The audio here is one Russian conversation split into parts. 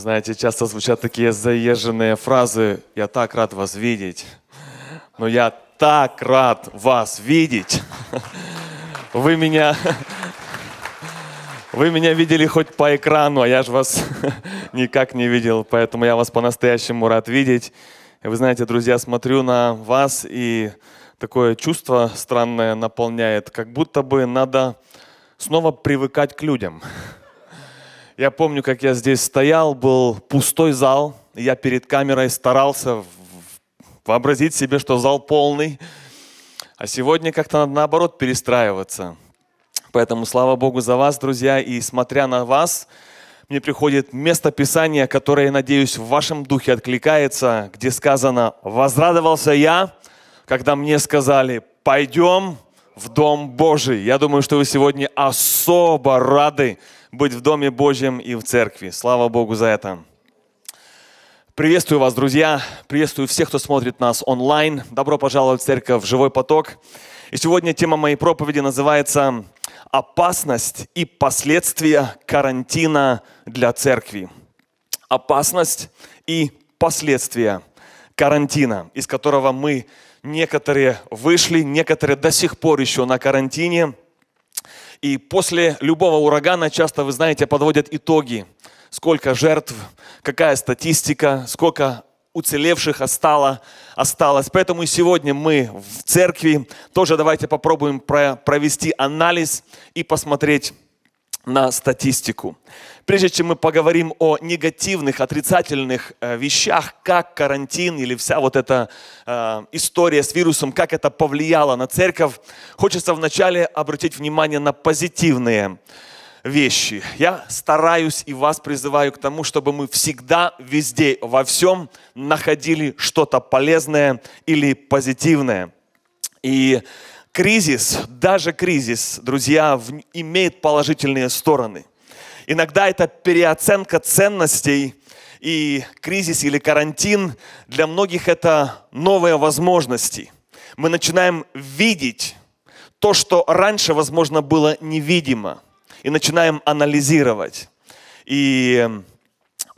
Знаете, часто звучат такие заезженные фразы «Я так рад вас видеть», но я так рад вас видеть. Вы меня, вы меня видели хоть по экрану, а я же вас никак не видел, поэтому я вас по-настоящему рад видеть. И вы знаете, друзья, смотрю на вас, и такое чувство странное наполняет, как будто бы надо снова привыкать к людям. Я помню, как я здесь стоял, был пустой зал, я перед камерой старался вообразить себе, что зал полный. А сегодня как-то надо наоборот перестраиваться. Поэтому слава Богу за вас, друзья, и смотря на вас, мне приходит место Писания, которое, я надеюсь, в вашем духе откликается, где сказано «Возрадовался я, когда мне сказали, пойдем в Дом Божий». Я думаю, что вы сегодня особо рады, быть в Доме Божьем и в церкви. Слава Богу за это. Приветствую вас, друзья. Приветствую всех, кто смотрит нас онлайн. Добро пожаловать в церковь «Живой поток». И сегодня тема моей проповеди называется «Опасность и последствия карантина для церкви». Опасность и последствия карантина, из которого мы некоторые вышли, некоторые до сих пор еще на карантине – и после любого урагана часто, вы знаете, подводят итоги. Сколько жертв, какая статистика, сколько уцелевших остало, осталось. Поэтому и сегодня мы в церкви тоже давайте попробуем провести анализ и посмотреть на статистику. Прежде чем мы поговорим о негативных, отрицательных э, вещах, как карантин или вся вот эта э, история с вирусом, как это повлияло на церковь, хочется вначале обратить внимание на позитивные вещи. Я стараюсь и вас призываю к тому, чтобы мы всегда, везде, во всем находили что-то полезное или позитивное. И кризис, даже кризис, друзья, имеет положительные стороны. Иногда это переоценка ценностей, и кризис или карантин для многих это новые возможности. Мы начинаем видеть то, что раньше, возможно, было невидимо, и начинаем анализировать. И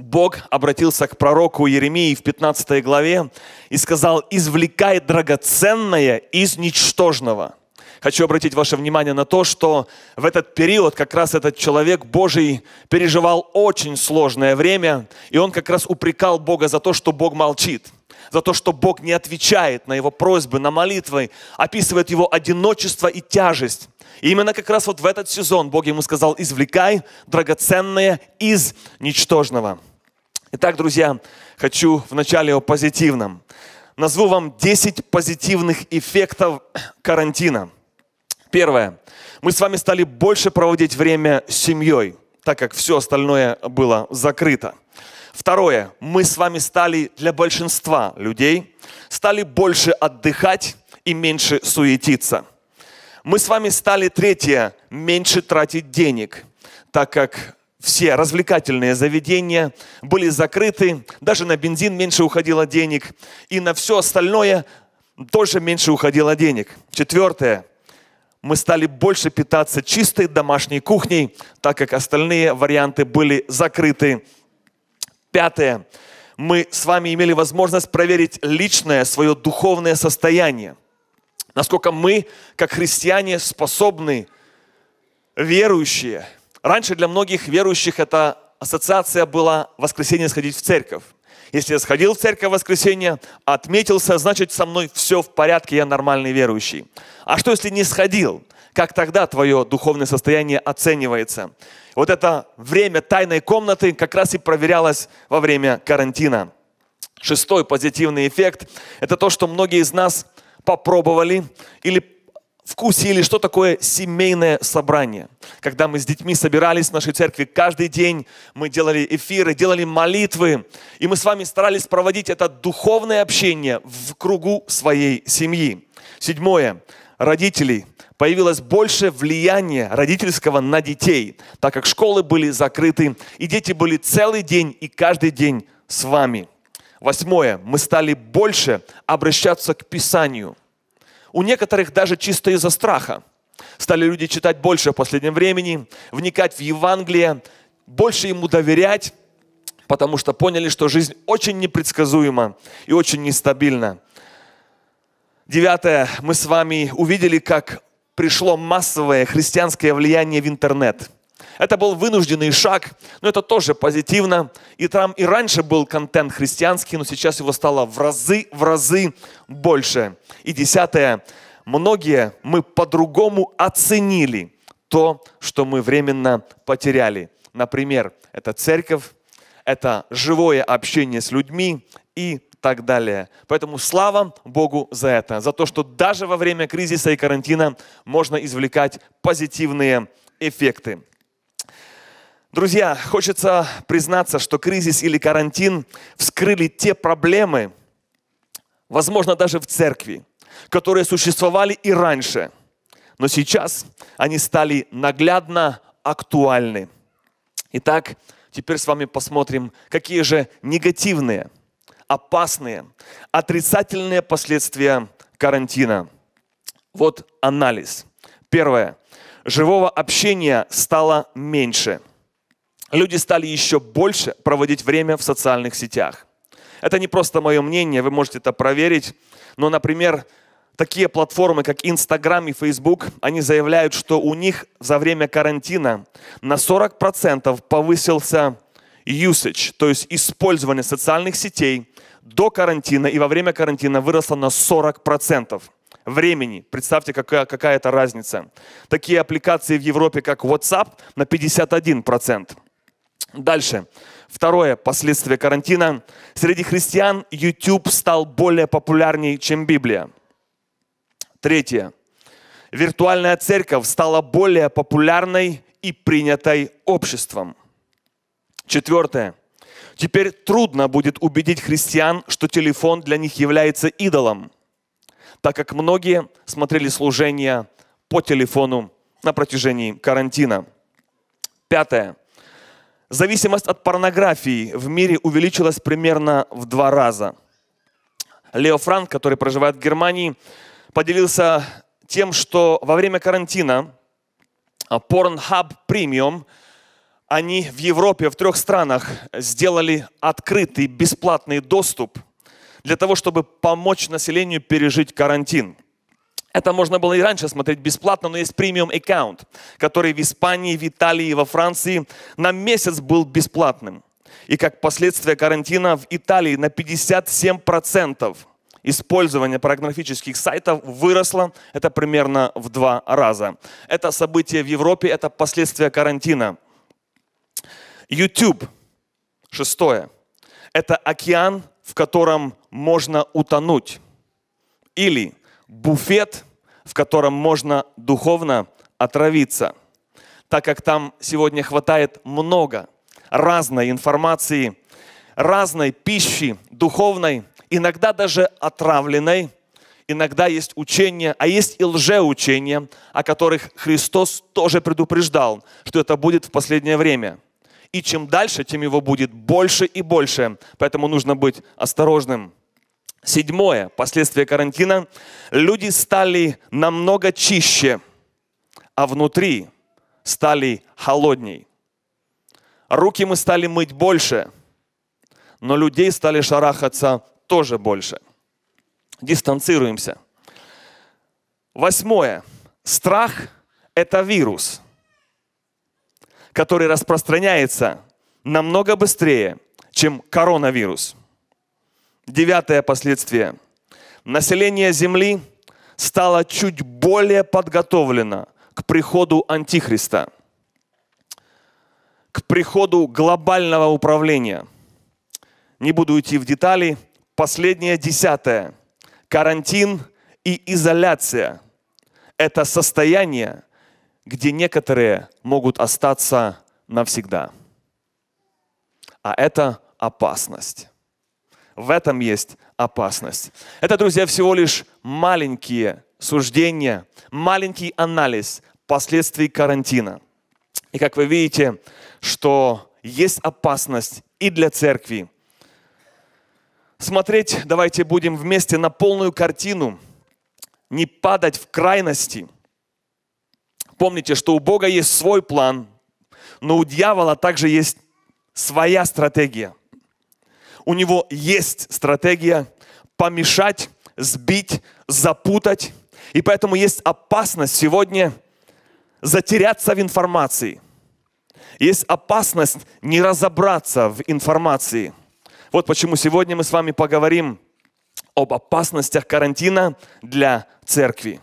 Бог обратился к пророку Еремии в 15 главе и сказал, извлекай драгоценное из ничтожного. Хочу обратить ваше внимание на то, что в этот период как раз этот человек Божий переживал очень сложное время, и он как раз упрекал Бога за то, что Бог молчит за то, что Бог не отвечает на его просьбы, на молитвы, описывает его одиночество и тяжесть. И именно как раз вот в этот сезон Бог ему сказал, извлекай драгоценное из ничтожного. Итак, друзья, хочу вначале о позитивном. Назву вам 10 позитивных эффектов карантина. Первое. Мы с вами стали больше проводить время с семьей, так как все остальное было закрыто. Второе. Мы с вами стали для большинства людей, стали больше отдыхать и меньше суетиться. Мы с вами стали, третье, меньше тратить денег, так как все развлекательные заведения были закрыты, даже на бензин меньше уходило денег, и на все остальное тоже меньше уходило денег. Четвертое. Мы стали больше питаться чистой домашней кухней, так как остальные варианты были закрыты. Пятое. Мы с вами имели возможность проверить личное свое духовное состояние. Насколько мы, как христиане, способны, верующие, Раньше для многих верующих эта ассоциация была воскресенье сходить в церковь. Если я сходил в церковь в воскресенье, отметился, значит со мной все в порядке, я нормальный верующий. А что если не сходил? Как тогда твое духовное состояние оценивается? Вот это время тайной комнаты как раз и проверялось во время карантина. Шестой позитивный эффект – это то, что многие из нас попробовали или вкусили, что такое семейное собрание. Когда мы с детьми собирались в нашей церкви каждый день, мы делали эфиры, делали молитвы, и мы с вами старались проводить это духовное общение в кругу своей семьи. Седьмое. Родителей. Появилось больше влияния родительского на детей, так как школы были закрыты, и дети были целый день и каждый день с вами. Восьмое. Мы стали больше обращаться к Писанию – у некоторых даже чисто из-за страха. Стали люди читать больше в последнем времени, вникать в Евангелие, больше ему доверять, потому что поняли, что жизнь очень непредсказуема и очень нестабильна. Девятое. Мы с вами увидели, как пришло массовое христианское влияние в интернет. Это был вынужденный шаг, но это тоже позитивно. И там и раньше был контент христианский, но сейчас его стало в разы, в разы больше. И десятое. Многие мы по-другому оценили то, что мы временно потеряли. Например, это церковь, это живое общение с людьми и так далее. Поэтому слава Богу за это, за то, что даже во время кризиса и карантина можно извлекать позитивные эффекты. Друзья, хочется признаться, что кризис или карантин вскрыли те проблемы, возможно, даже в церкви, которые существовали и раньше, но сейчас они стали наглядно актуальны. Итак, теперь с вами посмотрим, какие же негативные, опасные, отрицательные последствия карантина. Вот анализ. Первое. Живого общения стало меньше. Люди стали еще больше проводить время в социальных сетях. Это не просто мое мнение, вы можете это проверить. Но, например, такие платформы, как Instagram и Facebook, они заявляют, что у них за время карантина на 40% повысился usage, то есть использование социальных сетей до карантина и во время карантина выросло на 40% времени. Представьте, какая, какая это разница. Такие аппликации в Европе, как WhatsApp, на 51%. Дальше. Второе последствие карантина. Среди христиан YouTube стал более популярней, чем Библия. Третье. Виртуальная церковь стала более популярной и принятой обществом. Четвертое. Теперь трудно будет убедить христиан, что телефон для них является идолом, так как многие смотрели служения по телефону на протяжении карантина. Пятое. Зависимость от порнографии в мире увеличилась примерно в два раза. Лео Франк, который проживает в Германии, поделился тем, что во время карантина а, Pornhub Premium они в Европе, в трех странах сделали открытый бесплатный доступ для того, чтобы помочь населению пережить карантин. Это можно было и раньше смотреть бесплатно, но есть премиум аккаунт, который в Испании, в Италии во Франции на месяц был бесплатным. И как последствие карантина в Италии на 57% использование порнографических сайтов выросло, это примерно в два раза. Это событие в Европе, это последствия карантина. YouTube, шестое, это океан, в котором можно утонуть. Или буфет, в котором можно духовно отравиться, так как там сегодня хватает много разной информации, разной пищи духовной, иногда даже отравленной, иногда есть учения, а есть и лжеучения, о которых Христос тоже предупреждал, что это будет в последнее время. И чем дальше, тем его будет больше и больше. Поэтому нужно быть осторожным. Седьмое, последствия карантина. Люди стали намного чище, а внутри стали холодней. Руки мы стали мыть больше, но людей стали шарахаться тоже больше. Дистанцируемся. Восьмое. Страх – это вирус, который распространяется намного быстрее, чем коронавирус. Девятое последствие. Население Земли стало чуть более подготовлено к приходу Антихриста, к приходу глобального управления. Не буду идти в детали – Последнее десятое. Карантин и изоляция – это состояние, где некоторые могут остаться навсегда. А это опасность. В этом есть опасность. Это, друзья, всего лишь маленькие суждения, маленький анализ последствий карантина. И как вы видите, что есть опасность и для церкви, смотреть, давайте будем вместе на полную картину, не падать в крайности. Помните, что у Бога есть свой план, но у дьявола также есть своя стратегия. У него есть стратегия помешать, сбить, запутать. И поэтому есть опасность сегодня затеряться в информации. Есть опасность не разобраться в информации. Вот почему сегодня мы с вами поговорим об опасностях карантина для церкви.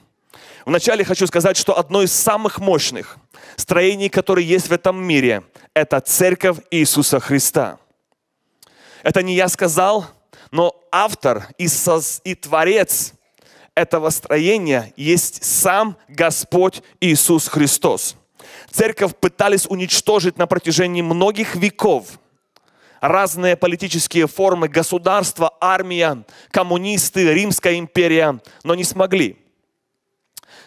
Вначале хочу сказать, что одно из самых мощных строений, которые есть в этом мире, это церковь Иисуса Христа. Это не я сказал, но автор и, соз, и творец этого строения есть сам Господь Иисус Христос. Церковь пытались уничтожить на протяжении многих веков разные политические формы, государства, армия, коммунисты, Римская империя, но не смогли.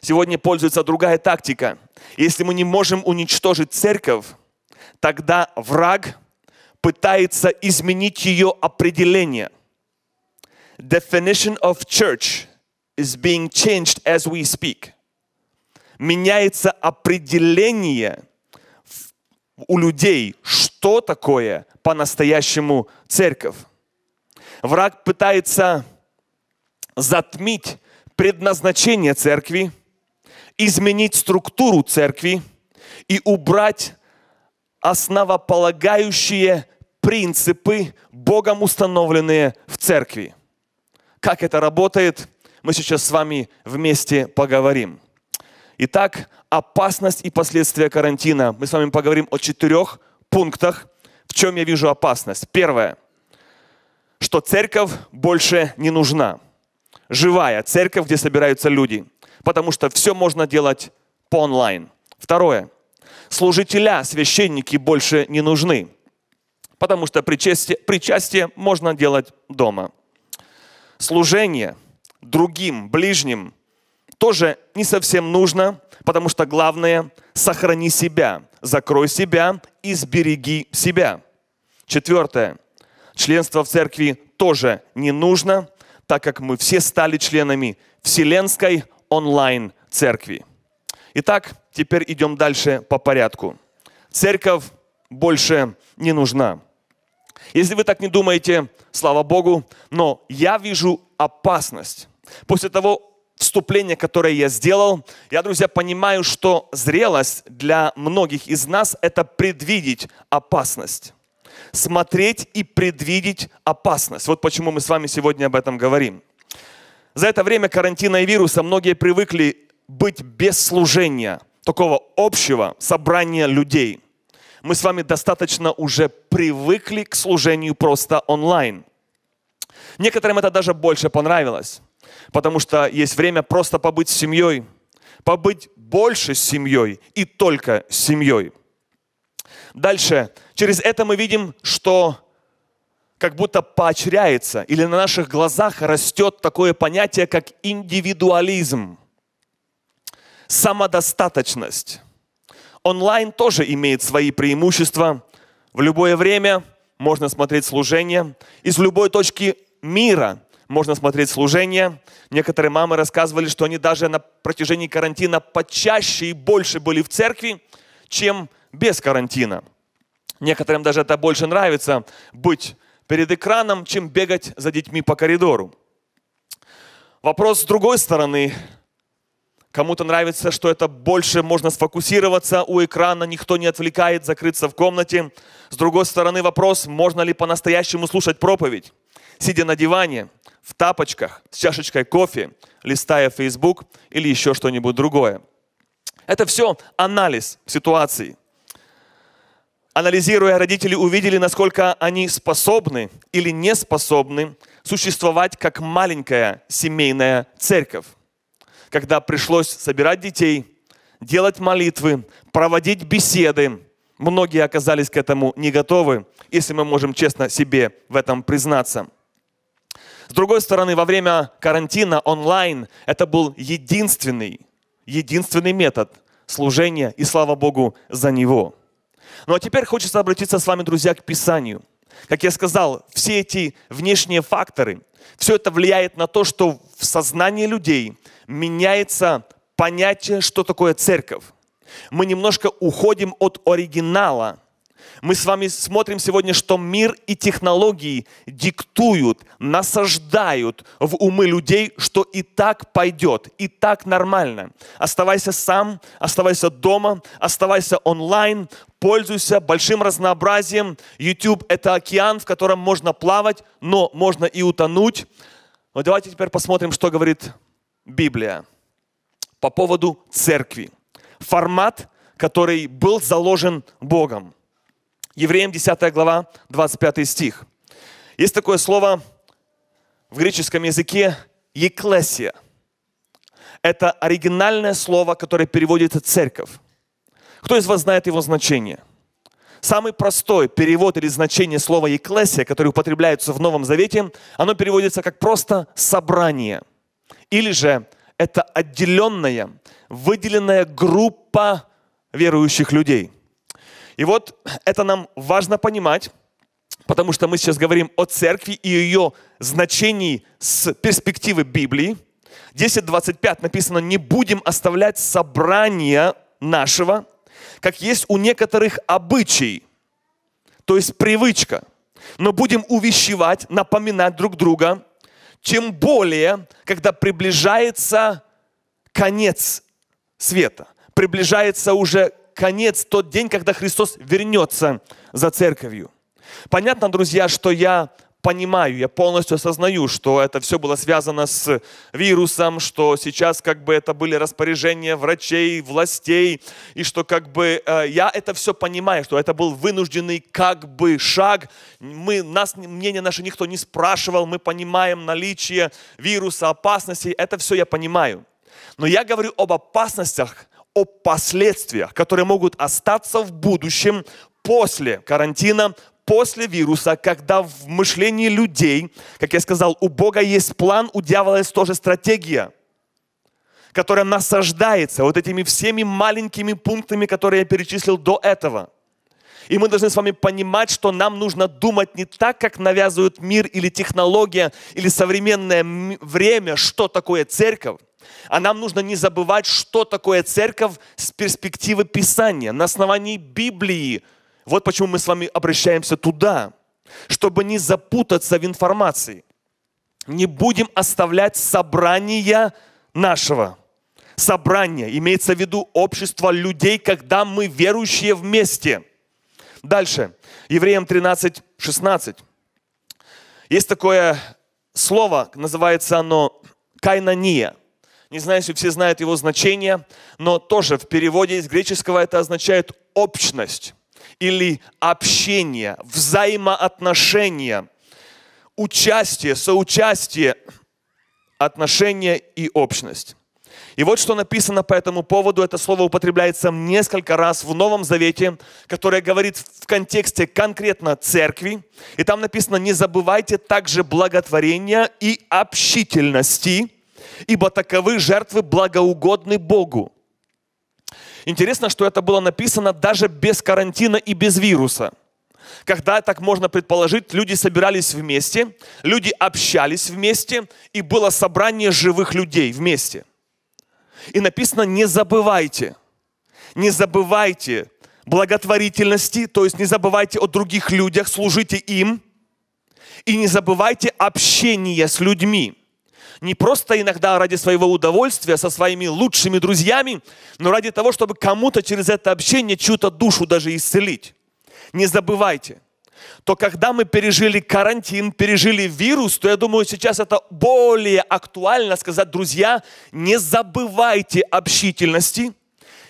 Сегодня пользуется другая тактика. Если мы не можем уничтожить церковь, тогда враг пытается изменить ее определение. Definition of church is being changed as we speak. Меняется определение у людей, что такое по-настоящему церковь. Враг пытается затмить предназначение церкви, изменить структуру церкви и убрать основополагающие принципы, Богом установленные в церкви. Как это работает, мы сейчас с вами вместе поговорим. Итак, опасность и последствия карантина. Мы с вами поговорим о четырех пунктах, в чем я вижу опасность. Первое, что церковь больше не нужна. Живая церковь, где собираются люди. Потому что все можно делать по онлайн. Второе, служителя, священники больше не нужны. Потому что причастие, причастие можно делать дома. Служение другим, ближним тоже не совсем нужно, потому что главное – сохрани себя, закрой себя и сбереги себя. Четвертое. Членство в церкви тоже не нужно, так как мы все стали членами Вселенской онлайн-церкви. Итак, теперь идем дальше по порядку. Церковь больше не нужна. Если вы так не думаете, слава Богу, но я вижу опасность. После того вступления, которое я сделал, я, друзья, понимаю, что зрелость для многих из нас – это предвидеть опасность. Смотреть и предвидеть опасность. Вот почему мы с вами сегодня об этом говорим. За это время карантина и вируса многие привыкли быть без служения, такого общего собрания людей. Мы с вами достаточно уже привыкли к служению просто онлайн. Некоторым это даже больше понравилось потому что есть время просто побыть с семьей, побыть больше с семьей и только с семьей. Дальше, через это мы видим, что как будто поощряется или на наших глазах растет такое понятие, как индивидуализм, самодостаточность. Онлайн тоже имеет свои преимущества. В любое время можно смотреть служение из любой точки мира можно смотреть служение. Некоторые мамы рассказывали, что они даже на протяжении карантина почаще и больше были в церкви, чем без карантина. Некоторым даже это больше нравится, быть перед экраном, чем бегать за детьми по коридору. Вопрос с другой стороны. Кому-то нравится, что это больше можно сфокусироваться у экрана, никто не отвлекает, закрыться в комнате. С другой стороны вопрос, можно ли по-настоящему слушать проповедь, сидя на диване, в тапочках с чашечкой кофе, листая Facebook или еще что-нибудь другое. Это все анализ ситуации. Анализируя, родители увидели, насколько они способны или не способны существовать как маленькая семейная церковь. Когда пришлось собирать детей, делать молитвы, проводить беседы, многие оказались к этому не готовы, если мы можем честно себе в этом признаться – с другой стороны, во время карантина онлайн это был единственный, единственный метод служения, и слава Богу за него. Ну а теперь хочется обратиться с вами, друзья, к Писанию. Как я сказал, все эти внешние факторы, все это влияет на то, что в сознании людей меняется понятие, что такое церковь. Мы немножко уходим от оригинала, Мы с вами смотрим сегодня, что мир и технологии диктуют, насаждают в умы людей, что и так пойдет, и так нормально. Оставайся сам, оставайся дома, оставайся онлайн, пользуйся большим разнообразием. YouTube – это океан, в котором можно плавать, но можно и утонуть. Но давайте теперь посмотрим, что говорит Библия по поводу церкви. Формат, который был заложен Богом. Евреям 10 глава, 25 стих. Есть такое слово в греческом языке «еклесия». Это оригинальное слово, которое переводится «церковь». Кто из вас знает его значение? Самый простой перевод или значение слова «еклесия», которое употребляется в Новом Завете, оно переводится как просто «собрание». Или же это отделенная, выделенная группа верующих людей – и вот это нам важно понимать, потому что мы сейчас говорим о церкви и ее значении с перспективы Библии. 10.25 написано, не будем оставлять собрания нашего, как есть у некоторых обычай, то есть привычка, но будем увещевать, напоминать друг друга, тем более, когда приближается конец света, приближается уже конец, тот день, когда Христос вернется за церковью. Понятно, друзья, что я понимаю, я полностью осознаю, что это все было связано с вирусом, что сейчас как бы это были распоряжения врачей, властей, и что как бы э, я это все понимаю, что это был вынужденный как бы шаг. Мы, нас, мнение наше никто не спрашивал, мы понимаем наличие вируса, опасностей, это все я понимаю. Но я говорю об опасностях, о последствиях, которые могут остаться в будущем после карантина, после вируса, когда в мышлении людей, как я сказал, у Бога есть план, у дьявола есть тоже стратегия, которая насаждается вот этими всеми маленькими пунктами, которые я перечислил до этого. И мы должны с вами понимать, что нам нужно думать не так, как навязывают мир или технология, или современное время, что такое церковь, а нам нужно не забывать, что такое церковь с перспективы Писания, на основании Библии. Вот почему мы с вами обращаемся туда, чтобы не запутаться в информации. Не будем оставлять собрания нашего. Собрание имеется в виду общество людей, когда мы верующие вместе. Дальше. Евреям 13, 16. Есть такое слово, называется оно кайнания – не знаю, если все знают его значение, но тоже в переводе из греческого это означает общность или общение, взаимоотношения, участие, соучастие, отношения и общность. И вот что написано по этому поводу. Это слово употребляется несколько раз в Новом Завете, которое говорит в контексте конкретно церкви. И там написано, не забывайте также благотворения и общительности, ибо таковы жертвы благоугодны Богу. Интересно, что это было написано даже без карантина и без вируса. Когда, так можно предположить, люди собирались вместе, люди общались вместе, и было собрание живых людей вместе. И написано, не забывайте, не забывайте благотворительности, то есть не забывайте о других людях, служите им, и не забывайте общение с людьми не просто иногда ради своего удовольствия со своими лучшими друзьями, но ради того, чтобы кому-то через это общение чью-то душу даже исцелить. Не забывайте, то когда мы пережили карантин, пережили вирус, то я думаю, сейчас это более актуально сказать, друзья, не забывайте общительности,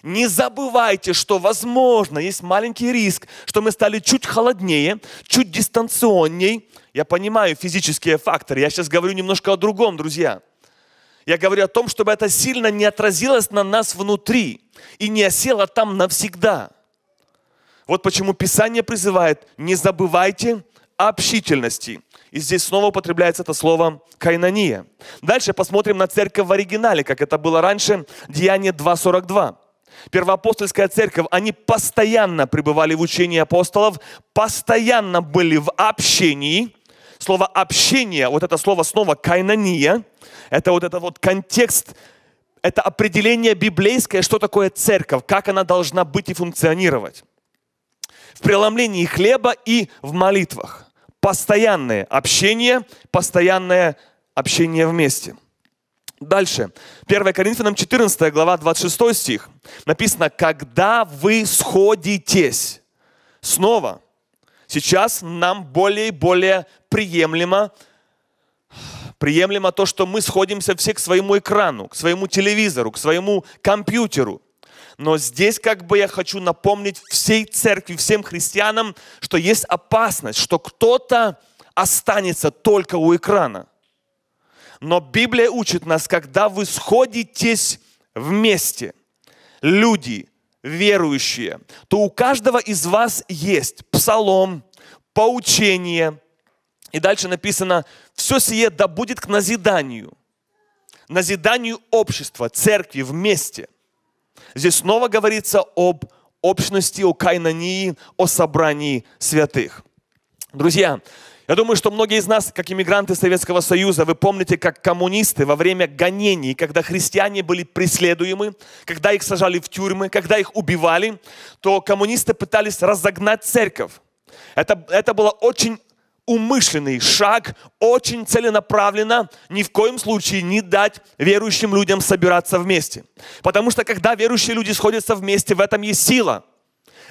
не забывайте, что, возможно, есть маленький риск, что мы стали чуть холоднее, чуть дистанционней. Я понимаю физические факторы. Я сейчас говорю немножко о другом, друзья. Я говорю о том, чтобы это сильно не отразилось на нас внутри и не осело там навсегда. Вот почему Писание призывает, не забывайте общительности. И здесь снова употребляется это слово «кайнания». Дальше посмотрим на церковь в оригинале, как это было раньше, Деяние 2.42. Первоапостольская церковь, они постоянно пребывали в учении апостолов, постоянно были в общении. Слово общение, вот это слово снова кайнания, это вот этот вот контекст, это определение библейское, что такое церковь, как она должна быть и функционировать. в преломлении хлеба и в молитвах. Постоянное общение, постоянное общение вместе. Дальше. 1 Коринфянам 14 глава 26 стих. Написано, когда вы сходитесь. Снова. Сейчас нам более и более приемлемо, приемлемо то, что мы сходимся все к своему экрану, к своему телевизору, к своему компьютеру. Но здесь как бы я хочу напомнить всей церкви, всем христианам, что есть опасность, что кто-то останется только у экрана. Но Библия учит нас, когда вы сходитесь вместе, люди, верующие, то у каждого из вас есть псалом, поучение. И дальше написано, все сие да будет к назиданию. Назиданию общества, церкви вместе. Здесь снова говорится об общности, о кайнании, о собрании святых. Друзья, я думаю, что многие из нас, как иммигранты Советского Союза, вы помните, как коммунисты во время гонений, когда христиане были преследуемы, когда их сажали в тюрьмы, когда их убивали, то коммунисты пытались разогнать церковь. Это, это было очень умышленный шаг, очень целенаправленно, ни в коем случае не дать верующим людям собираться вместе. Потому что когда верующие люди сходятся вместе, в этом есть сила.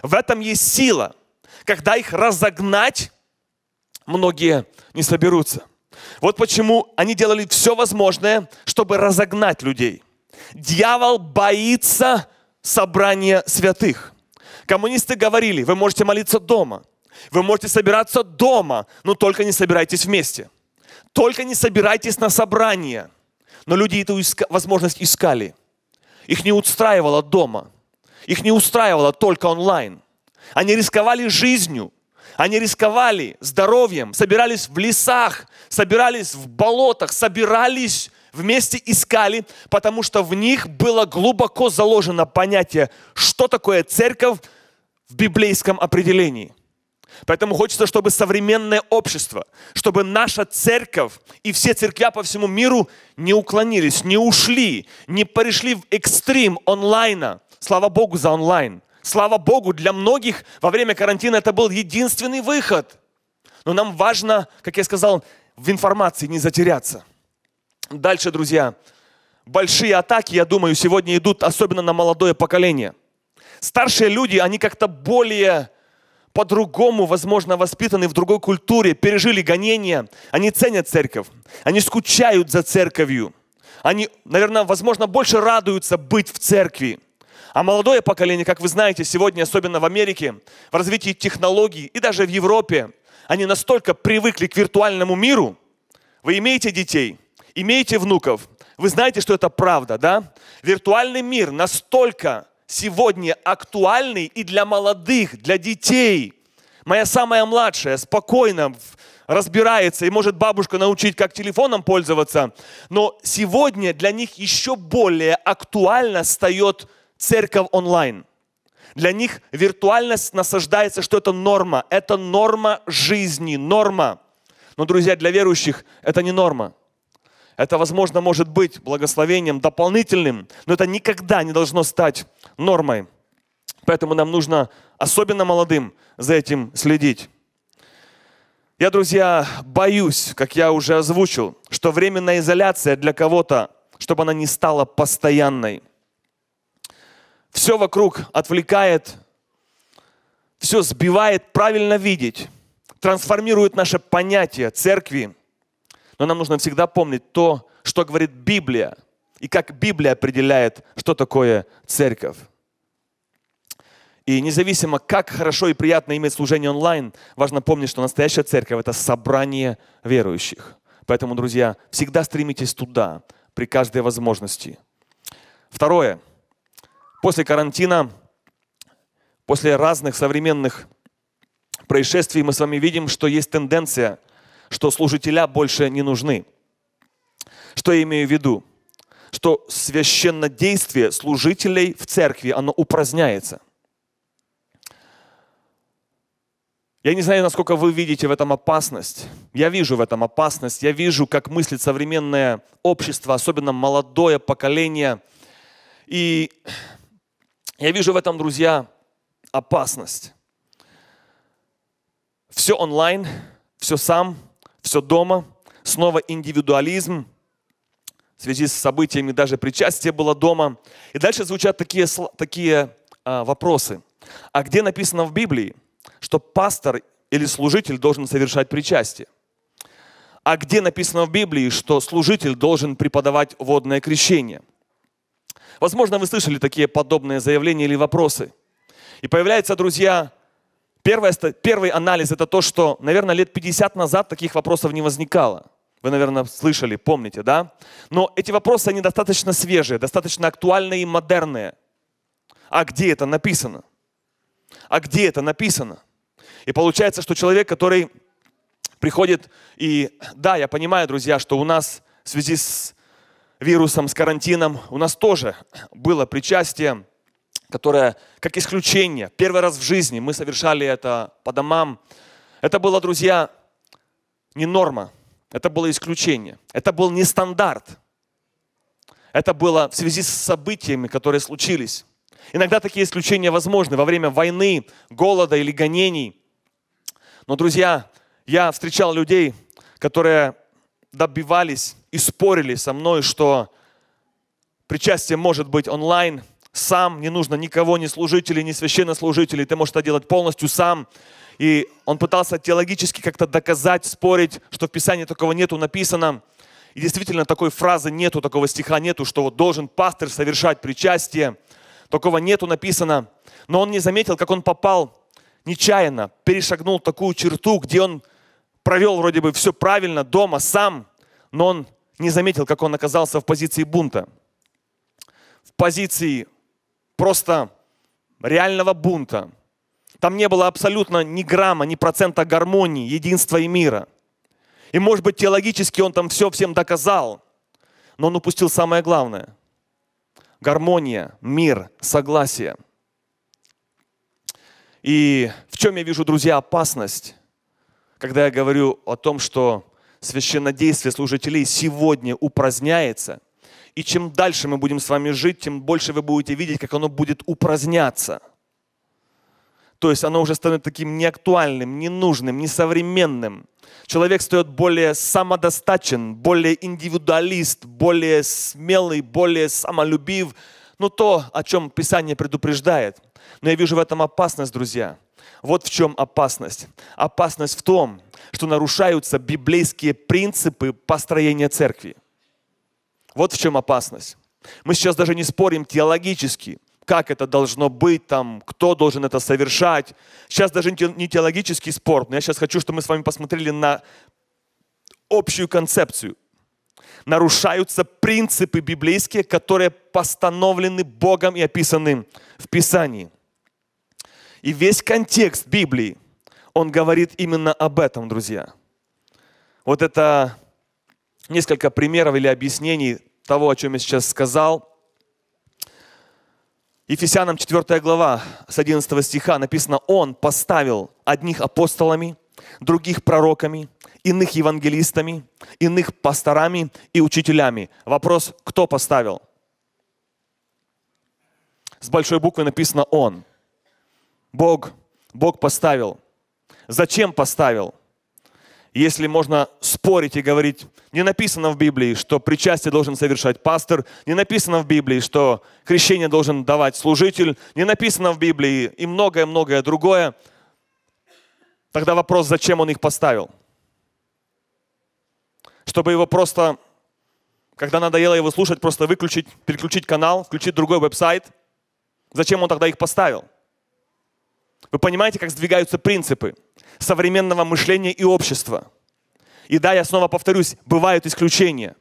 В этом есть сила. Когда их разогнать, многие не соберутся. Вот почему они делали все возможное, чтобы разогнать людей. Дьявол боится собрания святых. Коммунисты говорили, вы можете молиться дома, вы можете собираться дома, но только не собирайтесь вместе. Только не собирайтесь на собрание. Но люди эту возможность искали. Их не устраивало дома. Их не устраивало только онлайн. Они рисковали жизнью, они рисковали здоровьем, собирались в лесах, собирались в болотах, собирались вместе искали, потому что в них было глубоко заложено понятие, что такое церковь в библейском определении. Поэтому хочется, чтобы современное общество, чтобы наша церковь и все церквя по всему миру не уклонились, не ушли, не перешли в экстрим онлайна. Слава Богу за онлайн. Слава Богу, для многих во время карантина это был единственный выход. Но нам важно, как я сказал, в информации не затеряться. Дальше, друзья, большие атаки, я думаю, сегодня идут особенно на молодое поколение. Старшие люди, они как-то более по-другому, возможно, воспитаны в другой культуре, пережили гонения, они ценят церковь, они скучают за церковью, они, наверное, возможно, больше радуются быть в церкви. А молодое поколение, как вы знаете, сегодня, особенно в Америке, в развитии технологий и даже в Европе, они настолько привыкли к виртуальному миру. Вы имеете детей, имеете внуков, вы знаете, что это правда, да? Виртуальный мир настолько сегодня актуальный и для молодых, для детей. Моя самая младшая спокойно разбирается и может бабушка научить, как телефоном пользоваться. Но сегодня для них еще более актуально стает церковь онлайн. Для них виртуальность насаждается, что это норма. Это норма жизни, норма. Но, друзья, для верующих это не норма. Это, возможно, может быть благословением дополнительным, но это никогда не должно стать нормой. Поэтому нам нужно, особенно молодым, за этим следить. Я, друзья, боюсь, как я уже озвучил, что временная изоляция для кого-то, чтобы она не стала постоянной – все вокруг отвлекает, все сбивает правильно видеть, трансформирует наше понятие церкви. Но нам нужно всегда помнить то, что говорит Библия, и как Библия определяет, что такое церковь. И независимо, как хорошо и приятно иметь служение онлайн, важно помнить, что настоящая церковь – это собрание верующих. Поэтому, друзья, всегда стремитесь туда при каждой возможности. Второе – после карантина, после разных современных происшествий мы с вами видим, что есть тенденция, что служителя больше не нужны. Что я имею в виду? Что священнодействие служителей в церкви, оно упраздняется. Я не знаю, насколько вы видите в этом опасность. Я вижу в этом опасность. Я вижу, как мыслит современное общество, особенно молодое поколение. И я вижу в этом, друзья, опасность. Все онлайн, все сам, все дома, снова индивидуализм, в связи с событиями даже причастие было дома. И дальше звучат такие, такие а, вопросы. А где написано в Библии, что пастор или служитель должен совершать причастие? А где написано в Библии, что служитель должен преподавать водное крещение? Возможно, вы слышали такие подобные заявления или вопросы. И появляется, друзья, первое, первый анализ – это то, что, наверное, лет 50 назад таких вопросов не возникало. Вы, наверное, слышали, помните, да? Но эти вопросы, они достаточно свежие, достаточно актуальные и модерные. А где это написано? А где это написано? И получается, что человек, который приходит и, да, я понимаю, друзья, что у нас в связи с вирусом, с карантином, у нас тоже было причастие, которое как исключение, первый раз в жизни мы совершали это по домам. Это было, друзья, не норма, это было исключение. Это был не стандарт. Это было в связи с событиями, которые случились. Иногда такие исключения возможны во время войны, голода или гонений. Но, друзья, я встречал людей, которые добивались и спорили со мной, что причастие может быть онлайн, сам, не нужно никого, ни служителей, ни священнослужителей, ты можешь это делать полностью сам. И он пытался теологически как-то доказать, спорить, что в Писании такого нету написано. И действительно такой фразы нету, такого стиха нету, что вот должен пастор совершать причастие. Такого нету написано. Но он не заметил, как он попал нечаянно, перешагнул такую черту, где он провел вроде бы все правильно дома сам, но он не заметил, как он оказался в позиции бунта. В позиции просто реального бунта. Там не было абсолютно ни грамма, ни процента гармонии, единства и мира. И может быть теологически он там все всем доказал, но он упустил самое главное. Гармония, мир, согласие. И в чем я вижу, друзья, опасность, когда я говорю о том, что священнодействие служителей сегодня упраздняется, и чем дальше мы будем с вами жить, тем больше вы будете видеть, как оно будет упраздняться – то есть оно уже становится таким неактуальным, ненужным, несовременным. Человек стает более самодостаточен, более индивидуалист, более смелый, более самолюбив. Ну то, о чем Писание предупреждает. Но я вижу в этом опасность, друзья. Вот в чем опасность. Опасность в том, что нарушаются библейские принципы построения церкви. Вот в чем опасность. Мы сейчас даже не спорим теологически – как это должно быть, там, кто должен это совершать. Сейчас даже не теологический спор, но я сейчас хочу, чтобы мы с вами посмотрели на общую концепцию. Нарушаются принципы библейские, которые постановлены Богом и описаны в Писании. И весь контекст Библии, он говорит именно об этом, друзья. Вот это несколько примеров или объяснений того, о чем я сейчас сказал – Ефесянам 4 глава с 11 стиха написано, Он поставил одних апостолами, других пророками, иных евангелистами, иных пасторами и учителями. Вопрос, кто поставил? С большой буквы написано Он. Бог, Бог поставил. Зачем поставил? если можно спорить и говорить, не написано в Библии, что причастие должен совершать пастор, не написано в Библии, что крещение должен давать служитель, не написано в Библии и многое-многое другое, тогда вопрос, зачем он их поставил? Чтобы его просто, когда надоело его слушать, просто выключить, переключить канал, включить другой веб-сайт. Зачем он тогда их поставил? Вы понимаете, как сдвигаются принципы современного мышления и общества. И да, я снова повторюсь, бывают исключения.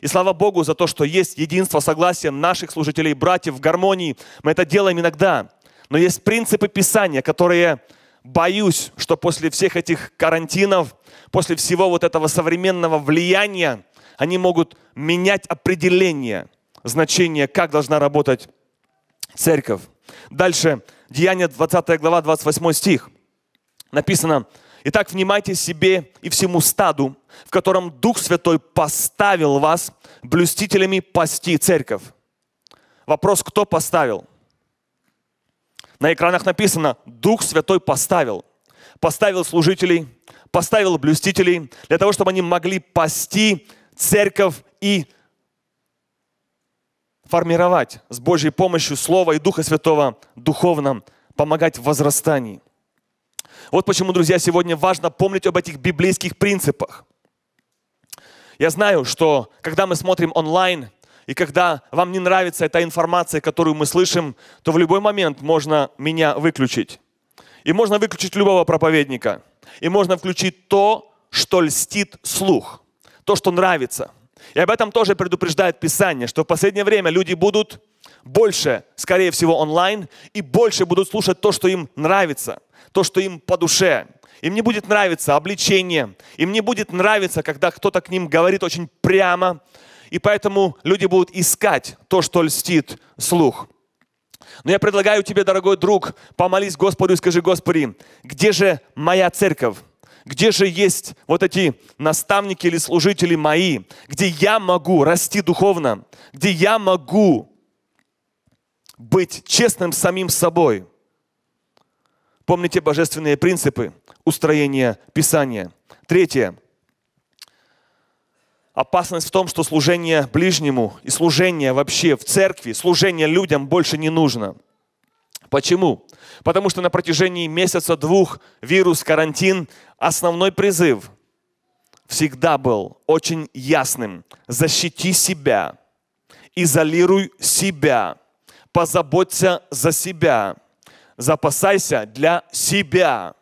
И слава Богу за то, что есть единство, согласие наших служителей, братьев в гармонии. Мы это делаем иногда. Но есть принципы Писания, которые, боюсь, что после всех этих карантинов, после всего вот этого современного влияния, они могут менять определение, значение, как должна работать церковь. Дальше, Деяние 20 глава, 28 стих. Написано, «Итак, внимайте себе и всему стаду, в котором Дух Святой поставил вас блюстителями пасти церковь». Вопрос, кто поставил? На экранах написано, Дух Святой поставил. поставил служителей, поставил блюстителей, для того, чтобы они могли пасти церковь и формировать с Божьей помощью Слова и Духа Святого духовно, помогать в возрастании. Вот почему, друзья, сегодня важно помнить об этих библейских принципах. Я знаю, что когда мы смотрим онлайн, и когда вам не нравится эта информация, которую мы слышим, то в любой момент можно меня выключить. И можно выключить любого проповедника. И можно включить то, что льстит слух, то, что нравится. И об этом тоже предупреждает Писание, что в последнее время люди будут больше, скорее всего, онлайн, и больше будут слушать то, что им нравится, то, что им по душе. Им не будет нравиться обличение, им не будет нравиться, когда кто-то к ним говорит очень прямо, и поэтому люди будут искать то, что льстит слух. Но я предлагаю тебе, дорогой друг, помолись Господу и скажи, Господи, где же моя церковь? Где же есть вот эти наставники или служители мои? Где я могу расти духовно? Где я могу быть честным самим собой? Помните божественные принципы устроения Писания. Третье опасность в том, что служение ближнему и служение вообще в церкви, служение людям больше не нужно. Почему? Потому что на протяжении месяца-двух вирус, карантин, основной призыв всегда был очень ясным. Защити себя, изолируй себя, позаботься за себя, запасайся для себя.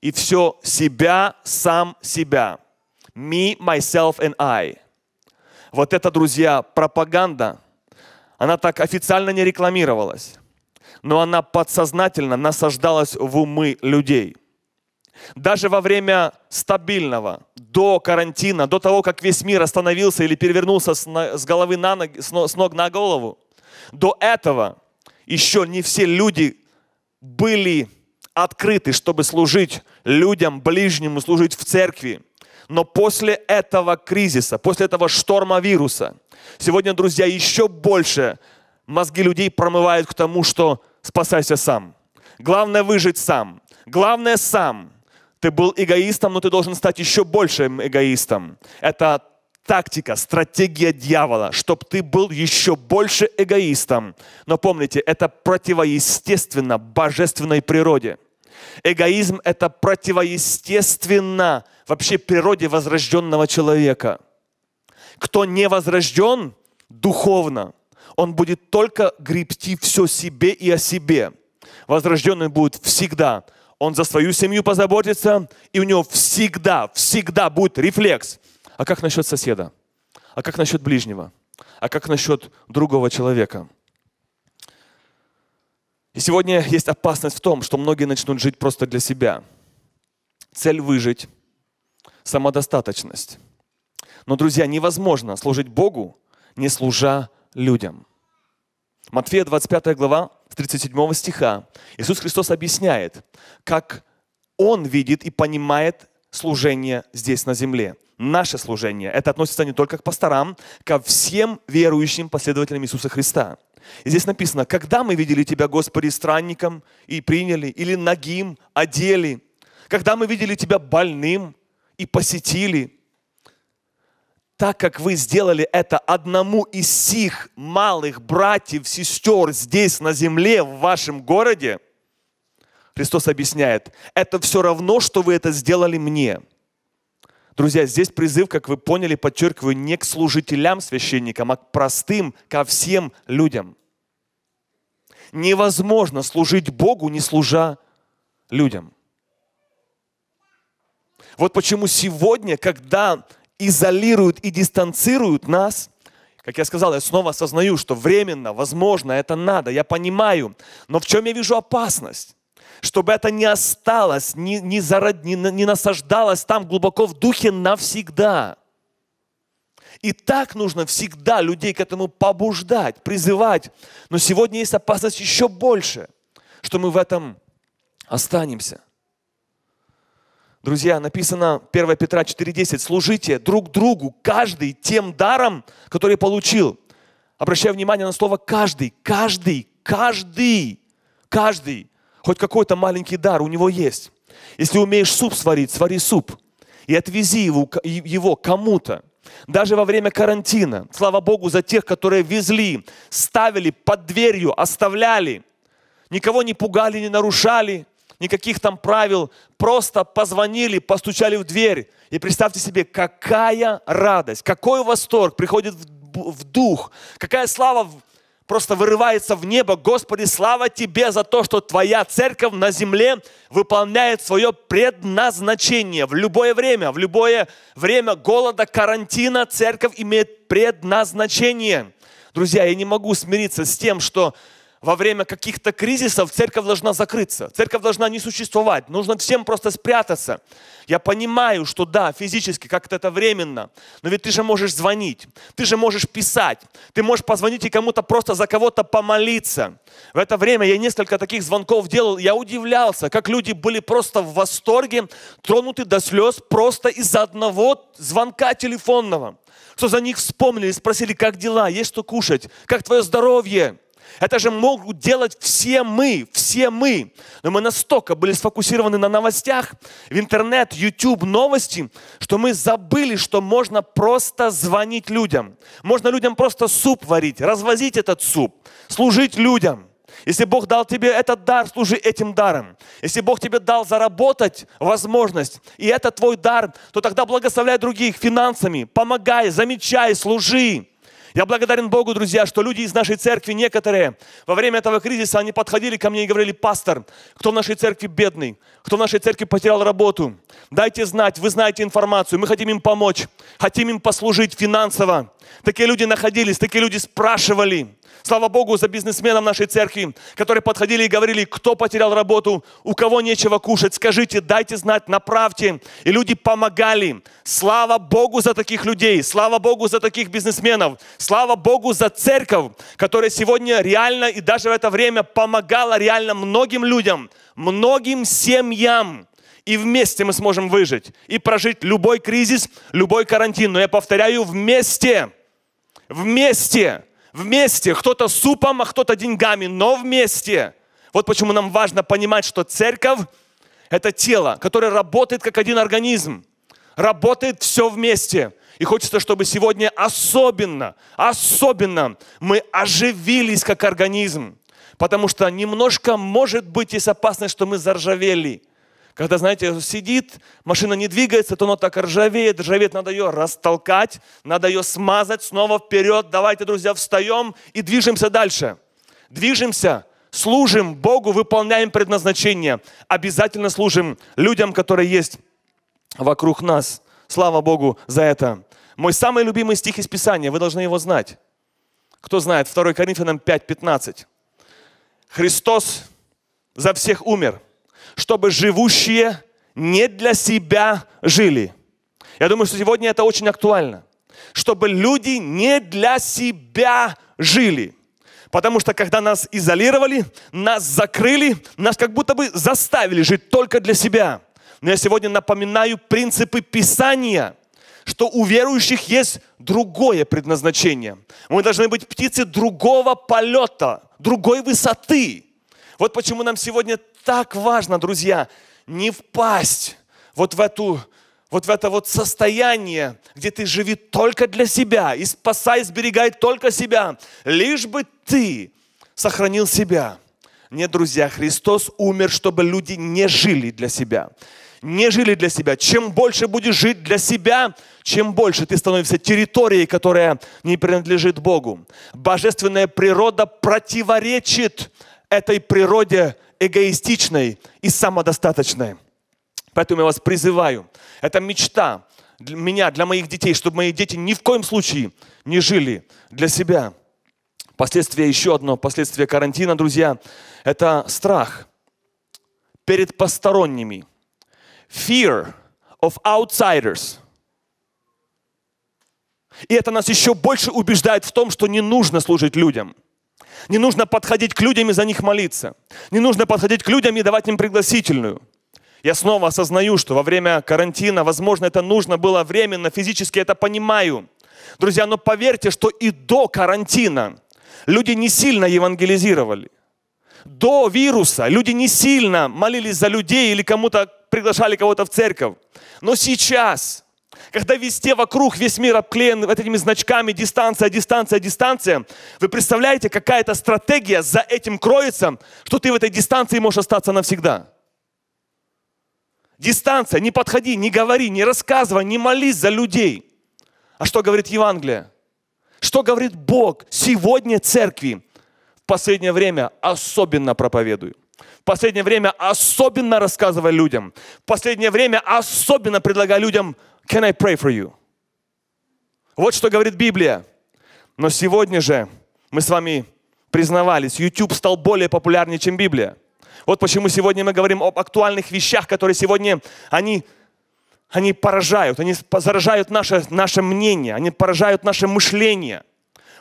И все себя, сам себя. Me, myself and I. Вот это, друзья, пропаганда. Она так официально не рекламировалась, но она подсознательно насаждалась в умы людей. Даже во время стабильного, до карантина, до того, как весь мир остановился или перевернулся с головы на ноги, с ног на голову, до этого еще не все люди были открыты, чтобы служить людям, ближнему, служить в церкви. Но после этого кризиса, после этого шторма вируса, сегодня, друзья, еще больше мозги людей промывают к тому, что спасайся сам. Главное выжить сам. Главное сам. Ты был эгоистом, но ты должен стать еще большим эгоистом. Это тактика, стратегия дьявола, чтобы ты был еще больше эгоистом. Но помните, это противоестественно божественной природе. Эгоизм – это противоестественно вообще природе возрожденного человека. Кто не возрожден духовно, он будет только гребти все себе и о себе. Возрожденный будет всегда. Он за свою семью позаботится, и у него всегда, всегда будет рефлекс. А как насчет соседа? А как насчет ближнего? А как насчет другого человека? И сегодня есть опасность в том, что многие начнут жить просто для себя. Цель выжить, самодостаточность. Но, друзья, невозможно служить Богу, не служа людям. Матфея 25 глава, с 37 стиха, Иисус Христос объясняет, как Он видит и понимает служение здесь на земле. Наше служение. Это относится не только к пасторам, ко всем верующим последователям Иисуса Христа. И здесь написано, когда мы видели Тебя, Господи, странником и приняли, или нагим, одели, когда мы видели Тебя больным и посетили, так как вы сделали это одному из сих малых братьев, сестер здесь на земле, в вашем городе, Христос объясняет, это все равно, что вы это сделали мне. Друзья, здесь призыв, как вы поняли, подчеркиваю, не к служителям, священникам, а к простым, ко всем людям. Невозможно служить Богу, не служа людям. Вот почему сегодня, когда изолируют и дистанцируют нас, как я сказал, я снова осознаю, что временно, возможно, это надо, я понимаю. Но в чем я вижу опасность? Чтобы это не осталось, не, не, зарод, не, не насаждалось там глубоко в духе навсегда. И так нужно всегда людей к этому побуждать, призывать. Но сегодня есть опасность еще больше, что мы в этом останемся. Друзья, написано 1 Петра 4.10, служите друг другу, каждый тем даром, который получил. Обращаю внимание на слово каждый, каждый, каждый, каждый. Хоть какой-то маленький дар у него есть. Если умеешь суп сварить, свари суп. И отвези его, его кому-то. Даже во время карантина. Слава Богу за тех, которые везли, ставили под дверью, оставляли. Никого не пугали, не нарушали никаких там правил, просто позвонили, постучали в дверь. И представьте себе, какая радость, какой восторг приходит в, дух, какая слава просто вырывается в небо. Господи, слава Тебе за то, что Твоя церковь на земле выполняет свое предназначение. В любое время, в любое время голода, карантина церковь имеет предназначение. Друзья, я не могу смириться с тем, что во время каких-то кризисов церковь должна закрыться, церковь должна не существовать, нужно всем просто спрятаться. Я понимаю, что да, физически как-то это временно, но ведь ты же можешь звонить, ты же можешь писать, ты можешь позвонить и кому-то просто за кого-то помолиться. В это время я несколько таких звонков делал, я удивлялся, как люди были просто в восторге, тронуты до слез просто из-за одного звонка телефонного. Что за них вспомнили, спросили, как дела, есть что кушать, как твое здоровье. Это же могут делать все мы, все мы. Но мы настолько были сфокусированы на новостях, в интернет, YouTube, новости, что мы забыли, что можно просто звонить людям. Можно людям просто суп варить, развозить этот суп, служить людям. Если Бог дал тебе этот дар, служи этим даром. Если Бог тебе дал заработать возможность, и это твой дар, то тогда благословляй других финансами, помогай, замечай, служи. Я благодарен Богу, друзья, что люди из нашей церкви, некоторые, во время этого кризиса, они подходили ко мне и говорили, пастор, кто в нашей церкви бедный, кто в нашей церкви потерял работу, дайте знать, вы знаете информацию, мы хотим им помочь, хотим им послужить финансово. Такие люди находились, такие люди спрашивали. Слава Богу за бизнесменов нашей церкви, которые подходили и говорили, кто потерял работу, у кого нечего кушать, скажите, дайте знать, направьте. И люди помогали. Слава Богу за таких людей, слава Богу за таких бизнесменов, слава Богу за церковь, которая сегодня реально и даже в это время помогала реально многим людям, многим семьям. И вместе мы сможем выжить и прожить любой кризис, любой карантин. Но я повторяю, вместе. Вместе. Вместе. Кто-то супом, а кто-то деньгами, но вместе. Вот почему нам важно понимать, что церковь – это тело, которое работает как один организм. Работает все вместе. И хочется, чтобы сегодня особенно, особенно мы оживились как организм. Потому что немножко может быть есть опасность, что мы заржавели. Когда, знаете, сидит, машина не двигается, то она так ржавеет, ржавеет, надо ее растолкать, надо ее смазать, снова вперед. Давайте, друзья, встаем и движемся дальше. Движемся, служим Богу, выполняем предназначение. Обязательно служим людям, которые есть вокруг нас. Слава Богу за это. Мой самый любимый стих из Писания, вы должны его знать. Кто знает, 2 Коринфянам 5:15. Христос за всех умер – чтобы живущие не для себя жили. Я думаю, что сегодня это очень актуально. Чтобы люди не для себя жили. Потому что когда нас изолировали, нас закрыли, нас как будто бы заставили жить только для себя. Но я сегодня напоминаю принципы Писания, что у верующих есть другое предназначение. Мы должны быть птицы другого полета, другой высоты. Вот почему нам сегодня так важно, друзья, не впасть вот в эту вот в это вот состояние, где ты живи только для себя и спасай, сберегай только себя, лишь бы ты сохранил себя. Нет, друзья, Христос умер, чтобы люди не жили для себя. Не жили для себя. Чем больше будешь жить для себя, чем больше ты становишься территорией, которая не принадлежит Богу. Божественная природа противоречит этой природе эгоистичной и самодостаточной. Поэтому я вас призываю, это мечта для меня, для моих детей, чтобы мои дети ни в коем случае не жили для себя. Последствие, еще одно последствие карантина, друзья, это страх перед посторонними. Fear of outsiders. И это нас еще больше убеждает в том, что не нужно служить людям – не нужно подходить к людям и за них молиться. Не нужно подходить к людям и давать им пригласительную. Я снова осознаю, что во время карантина, возможно, это нужно было временно, физически это понимаю. Друзья, но поверьте, что и до карантина люди не сильно евангелизировали. До вируса люди не сильно молились за людей или кому-то приглашали кого-то в церковь. Но сейчас, когда везде вокруг весь мир обклеен вот этими значками дистанция, дистанция, дистанция, вы представляете, какая-то стратегия за этим кроется, что ты в этой дистанции можешь остаться навсегда. Дистанция, не подходи, не говори, не рассказывай, не молись за людей. А что говорит Евангелие? Что говорит Бог сегодня церкви? В последнее время особенно проповедую. В последнее время особенно рассказываю людям. В последнее время особенно предлагаю людям Can I pray for you? Вот что говорит Библия. Но сегодня же мы с вами признавались, YouTube стал более популярнее, чем Библия. Вот почему сегодня мы говорим об актуальных вещах, которые сегодня, они, они поражают, они заражают наше, наше мнение, они поражают наше мышление.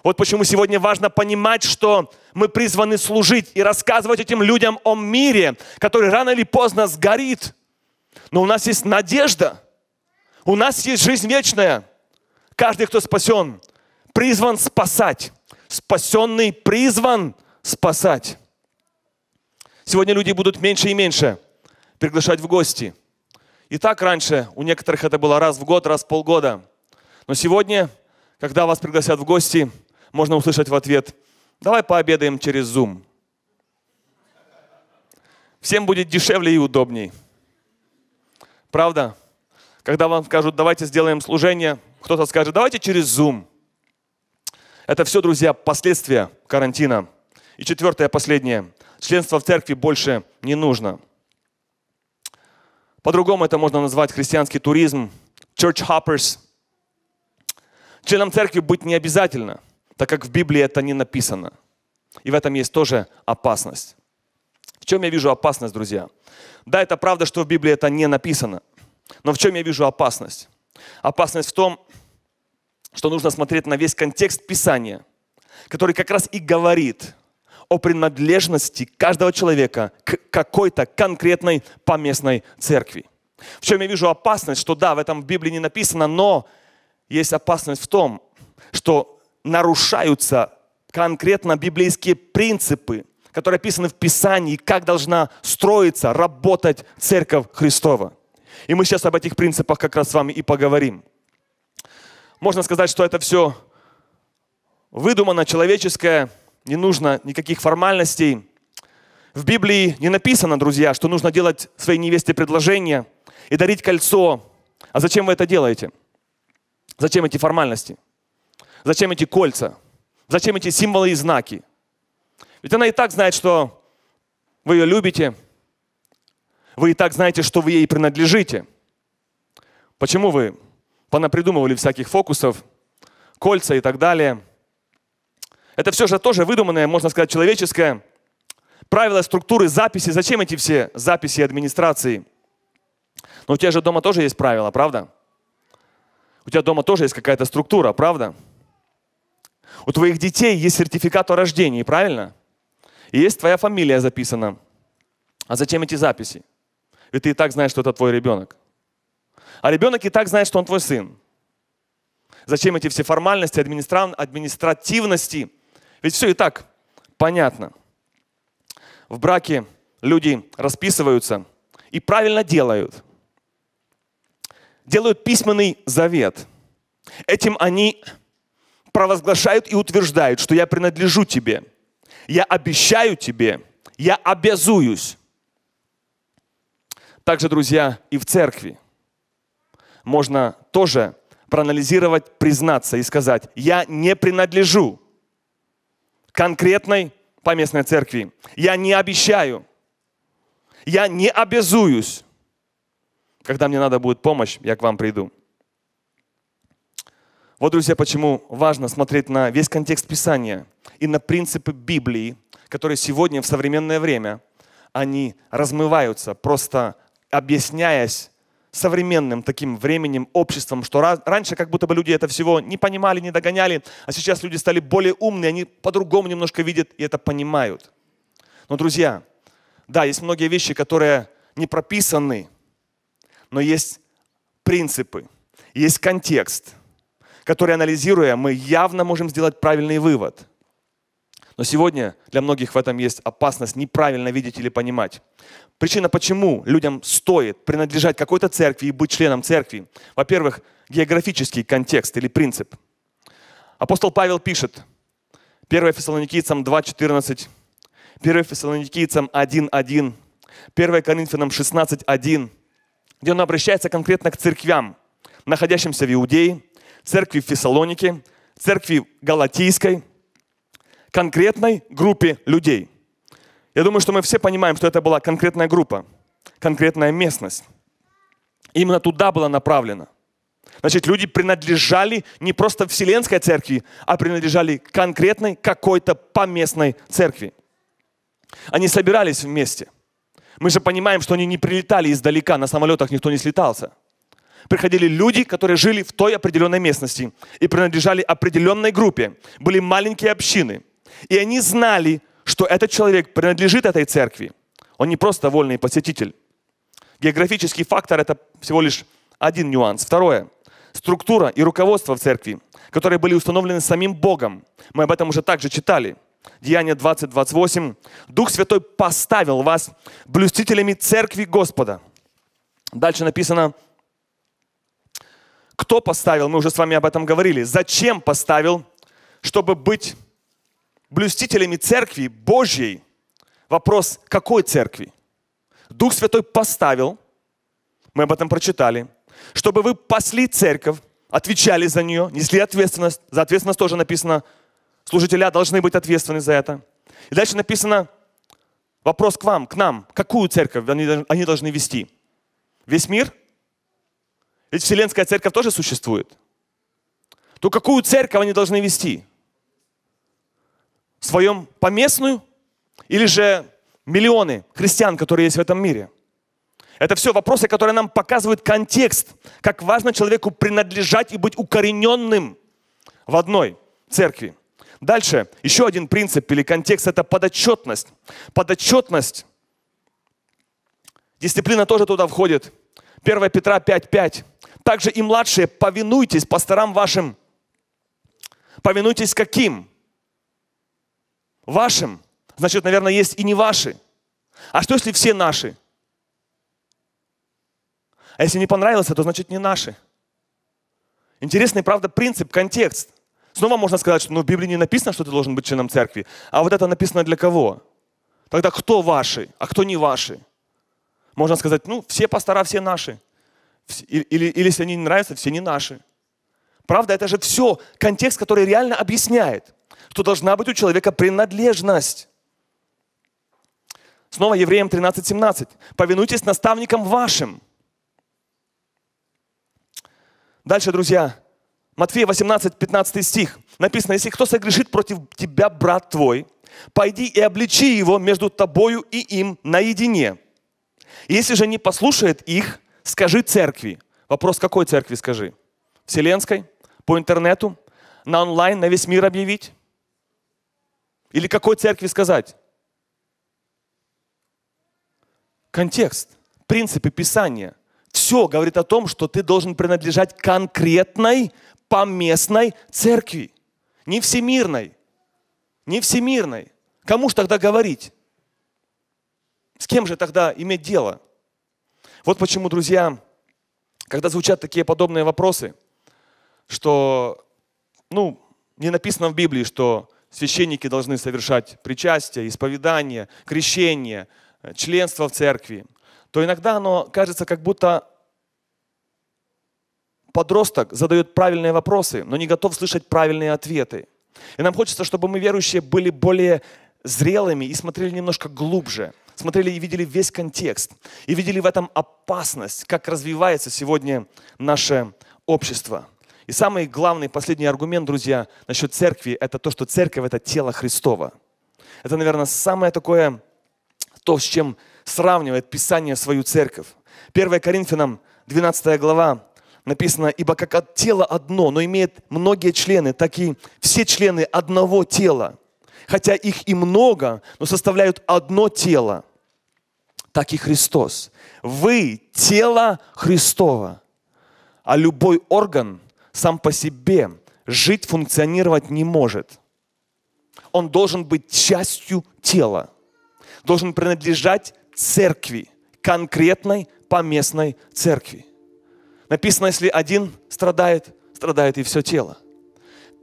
Вот почему сегодня важно понимать, что мы призваны служить и рассказывать этим людям о мире, который рано или поздно сгорит. Но у нас есть надежда, у нас есть жизнь вечная. Каждый, кто спасен, призван спасать. Спасенный призван спасать. Сегодня люди будут меньше и меньше приглашать в гости. И так раньше у некоторых это было раз в год, раз в полгода. Но сегодня, когда вас пригласят в гости, можно услышать в ответ, давай пообедаем через Zoom. Всем будет дешевле и удобней. Правда? Когда вам скажут, давайте сделаем служение, кто-то скажет, давайте через Zoom. Это все, друзья, последствия карантина. И четвертое, последнее членство в церкви больше не нужно. По-другому это можно назвать христианский туризм, church hoppers. Членом церкви быть не обязательно, так как в Библии это не написано. И в этом есть тоже опасность. В чем я вижу опасность, друзья? Да, это правда, что в Библии это не написано. Но в чем я вижу опасность? Опасность в том, что нужно смотреть на весь контекст Писания, который как раз и говорит – о принадлежности каждого человека к какой-то конкретной поместной церкви. В чем я вижу опасность, что да, в этом в Библии не написано, но есть опасность в том, что нарушаются конкретно библейские принципы, которые описаны в Писании, как должна строиться, работать церковь Христова. И мы сейчас об этих принципах как раз с вами и поговорим. Можно сказать, что это все выдумано, человеческое, не нужно никаких формальностей. В Библии не написано, друзья, что нужно делать своей невесте предложение и дарить кольцо. А зачем вы это делаете? Зачем эти формальности? Зачем эти кольца? Зачем эти символы и знаки? Ведь она и так знает, что вы ее любите. Вы и так знаете, что вы ей принадлежите. Почему вы понапридумывали всяких фокусов, кольца и так далее – это все же тоже выдуманное, можно сказать, человеческое. Правила, структуры, записи. Зачем эти все записи администрации? Но у тебя же дома тоже есть правила, правда? У тебя дома тоже есть какая-то структура, правда? У твоих детей есть сертификат о рождении, правильно? И есть твоя фамилия записана. А зачем эти записи? Ведь ты и так знаешь, что это твой ребенок. А ребенок и так знает, что он твой сын. Зачем эти все формальности, администра... административности? Ведь все и так понятно. В браке люди расписываются и правильно делают. Делают письменный завет. Этим они провозглашают и утверждают, что я принадлежу тебе. Я обещаю тебе, я обязуюсь. Также, друзья, и в церкви можно тоже проанализировать, признаться и сказать, я не принадлежу конкретной поместной церкви. Я не обещаю, я не обязуюсь. Когда мне надо будет помощь, я к вам приду. Вот, друзья, почему важно смотреть на весь контекст Писания и на принципы Библии, которые сегодня в современное время, они размываются, просто объясняясь современным таким временем, обществом, что раньше как будто бы люди это всего не понимали, не догоняли, а сейчас люди стали более умные, они по-другому немножко видят и это понимают. Но, друзья, да, есть многие вещи, которые не прописаны, но есть принципы, есть контекст, который, анализируя, мы явно можем сделать правильный вывод. Но сегодня для многих в этом есть опасность неправильно видеть или понимать. Причина, почему людям стоит принадлежать какой-то церкви и быть членом церкви. Во-первых, географический контекст или принцип. Апостол Павел пишет, 1 Фессалоникийцам 2.14, 1 Фессалоникийцам 1.1, 1 Коринфянам 16.1, где он обращается конкретно к церквям, находящимся в Иудее, церкви в Фессалонике, церкви Галатийской, конкретной группе людей. Я думаю, что мы все понимаем, что это была конкретная группа, конкретная местность. Именно туда было направлено. Значит, люди принадлежали не просто Вселенской церкви, а принадлежали конкретной какой-то поместной церкви. Они собирались вместе. Мы же понимаем, что они не прилетали издалека, на самолетах никто не слетался. Приходили люди, которые жили в той определенной местности и принадлежали определенной группе. Были маленькие общины. И они знали, что этот человек принадлежит этой церкви. Он не просто вольный посетитель. Географический фактор – это всего лишь один нюанс. Второе – структура и руководство в церкви, которые были установлены самим Богом. Мы об этом уже также читали. Деяние 20, 28. Дух Святой поставил вас блюстителями церкви Господа. Дальше написано, кто поставил, мы уже с вами об этом говорили. Зачем поставил, чтобы быть блюстителями церкви Божьей. Вопрос, какой церкви? Дух Святой поставил, мы об этом прочитали, чтобы вы пасли церковь, отвечали за нее, несли ответственность. За ответственность тоже написано, служителя должны быть ответственны за это. И дальше написано, вопрос к вам, к нам, какую церковь они, должны вести? Весь мир? Ведь Вселенская церковь тоже существует. То какую церковь они должны вести? Своем поместную или же миллионы христиан, которые есть в этом мире? Это все вопросы, которые нам показывают контекст, как важно человеку принадлежать и быть укорененным в одной церкви. Дальше, еще один принцип или контекст – это подотчетность. Подотчетность, дисциплина тоже туда входит. 1 Петра 5.5. Также и младшие, повинуйтесь пасторам вашим. Повинуйтесь каким? Вашим, значит, наверное, есть и не ваши. А что, если все наши? А если не понравилось, то значит не наши. Интересный, правда, принцип, контекст. Снова можно сказать, что ну, в Библии не написано, что ты должен быть членом церкви. А вот это написано для кого? Тогда кто ваши, а кто не ваши? Можно сказать, ну, все пастора, все наши. Или, или, или если они не нравятся, все не наши. Правда, это же все контекст, который реально объясняет что должна быть у человека принадлежность. Снова Евреям 13:17. Повинуйтесь наставникам вашим. Дальше, друзья, Матфея 18, 15 стих. Написано, если кто согрешит против тебя, брат твой, пойди и обличи его между тобою и им наедине. Если же не послушает их, скажи церкви. Вопрос, какой церкви скажи? Вселенской? По интернету? На онлайн, на весь мир объявить? Или какой церкви сказать? Контекст, принципы Писания. Все говорит о том, что ты должен принадлежать конкретной поместной церкви. Не всемирной. Не всемирной. Кому же тогда говорить? С кем же тогда иметь дело? Вот почему, друзья, когда звучат такие подобные вопросы, что, ну, не написано в Библии, что священники должны совершать причастие, исповедание, крещение, э, членство в церкви, то иногда оно кажется, как будто подросток задает правильные вопросы, но не готов слышать правильные ответы. И нам хочется, чтобы мы, верующие, были более зрелыми и смотрели немножко глубже, смотрели и видели весь контекст, и видели в этом опасность, как развивается сегодня наше общество. И самый главный, последний аргумент, друзья, насчет церкви, это то, что церковь – это тело Христова. Это, наверное, самое такое, то, с чем сравнивает Писание свою церковь. 1 Коринфянам, 12 глава, написано, «Ибо как от тела одно, но имеет многие члены, так и все члены одного тела, хотя их и много, но составляют одно тело, так и Христос. Вы – тело Христова, а любой орган – сам по себе жить, функционировать не может. Он должен быть частью тела. Должен принадлежать церкви, конкретной поместной церкви. Написано, если один страдает, страдает и все тело.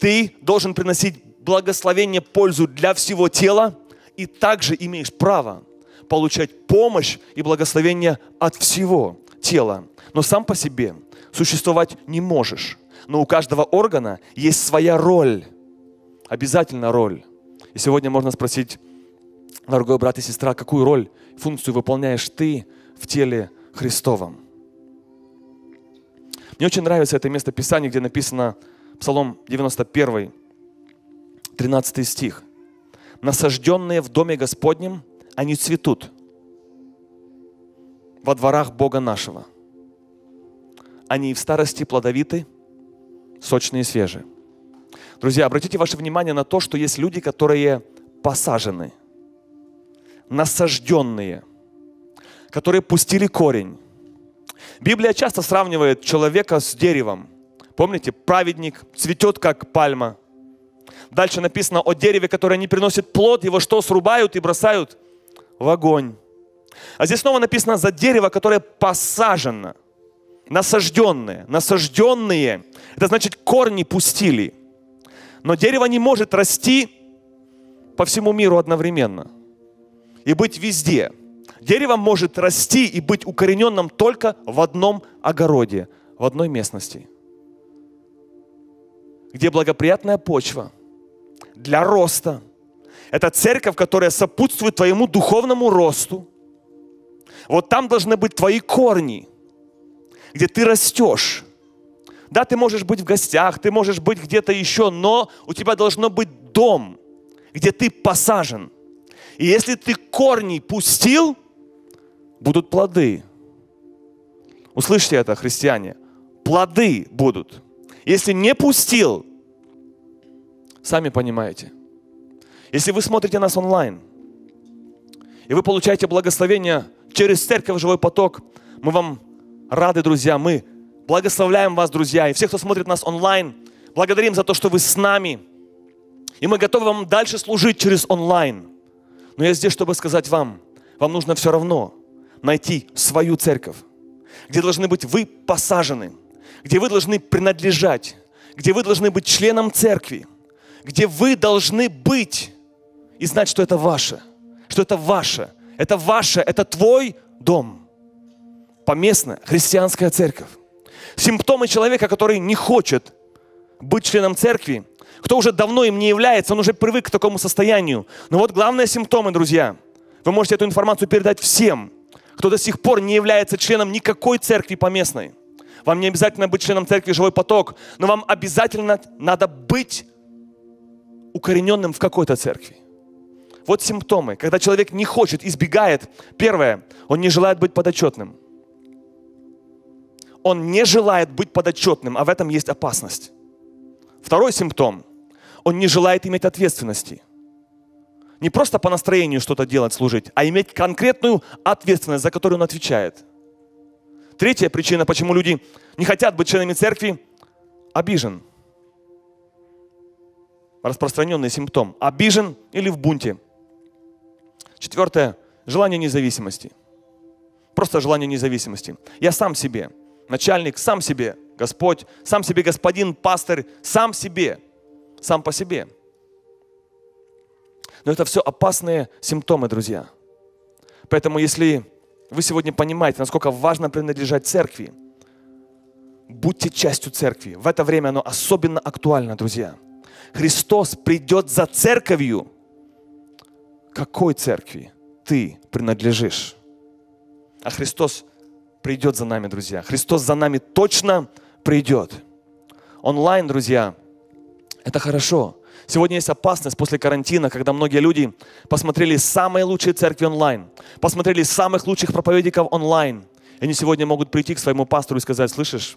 Ты должен приносить благословение, пользу для всего тела, и также имеешь право получать помощь и благословение от всего тела. Но сам по себе существовать не можешь. Но у каждого органа есть своя роль. Обязательно роль. И сегодня можно спросить, дорогой брат и сестра, какую роль, функцию выполняешь ты в теле Христовом? Мне очень нравится это место Писания, где написано Псалом 91, 13 стих. «Насажденные в доме Господнем, они цветут во дворах Бога нашего. Они и в старости плодовиты, сочные и свежие». Друзья, обратите ваше внимание на то, что есть люди, которые посажены, насажденные, которые пустили корень. Библия часто сравнивает человека с деревом. Помните, праведник цветет, как пальма. Дальше написано о дереве, которое не приносит плод, его что, срубают и бросают в огонь. А здесь снова написано за дерево, которое посажено, насажденное. Насажденные, это значит корни пустили. Но дерево не может расти по всему миру одновременно и быть везде. Дерево может расти и быть укорененным только в одном огороде, в одной местности, где благоприятная почва для роста. Это церковь, которая сопутствует твоему духовному росту. Вот там должны быть твои корни, где ты растешь. Да, ты можешь быть в гостях, ты можешь быть где-то еще, но у тебя должно быть дом, где ты посажен. И если ты корни пустил, будут плоды. Услышьте это, христиане. Плоды будут. Если не пустил, сами понимаете. Если вы смотрите нас онлайн, и вы получаете благословение через церковь «Живой поток», мы вам рады, друзья, мы Благословляем вас, друзья, и всех, кто смотрит нас онлайн. Благодарим за то, что вы с нами. И мы готовы вам дальше служить через онлайн. Но я здесь, чтобы сказать вам, вам нужно все равно найти свою церковь, где должны быть вы посажены, где вы должны принадлежать, где вы должны быть членом церкви, где вы должны быть и знать, что это ваше, что это ваше, это ваше, это твой дом. Поместная христианская церковь. Симптомы человека, который не хочет быть членом церкви, кто уже давно им не является, он уже привык к такому состоянию. Но вот главные симптомы, друзья, вы можете эту информацию передать всем, кто до сих пор не является членом никакой церкви поместной. Вам не обязательно быть членом церкви «Живой поток», но вам обязательно надо быть укорененным в какой-то церкви. Вот симптомы, когда человек не хочет, избегает. Первое, он не желает быть подотчетным он не желает быть подотчетным, а в этом есть опасность. Второй симптом. Он не желает иметь ответственности. Не просто по настроению что-то делать, служить, а иметь конкретную ответственность, за которую он отвечает. Третья причина, почему люди не хотят быть членами церкви, обижен. Распространенный симптом. Обижен или в бунте. Четвертое. Желание независимости. Просто желание независимости. Я сам себе начальник сам себе, Господь, сам себе господин, пастырь, сам себе, сам по себе. Но это все опасные симптомы, друзья. Поэтому если вы сегодня понимаете, насколько важно принадлежать церкви, будьте частью церкви. В это время оно особенно актуально, друзья. Христос придет за церковью. Какой церкви ты принадлежишь? А Христос придет за нами, друзья. Христос за нами точно придет. Онлайн, друзья, это хорошо. Сегодня есть опасность после карантина, когда многие люди посмотрели самые лучшие церкви онлайн, посмотрели самых лучших проповедников онлайн. И они сегодня могут прийти к своему пастору и сказать, слышишь,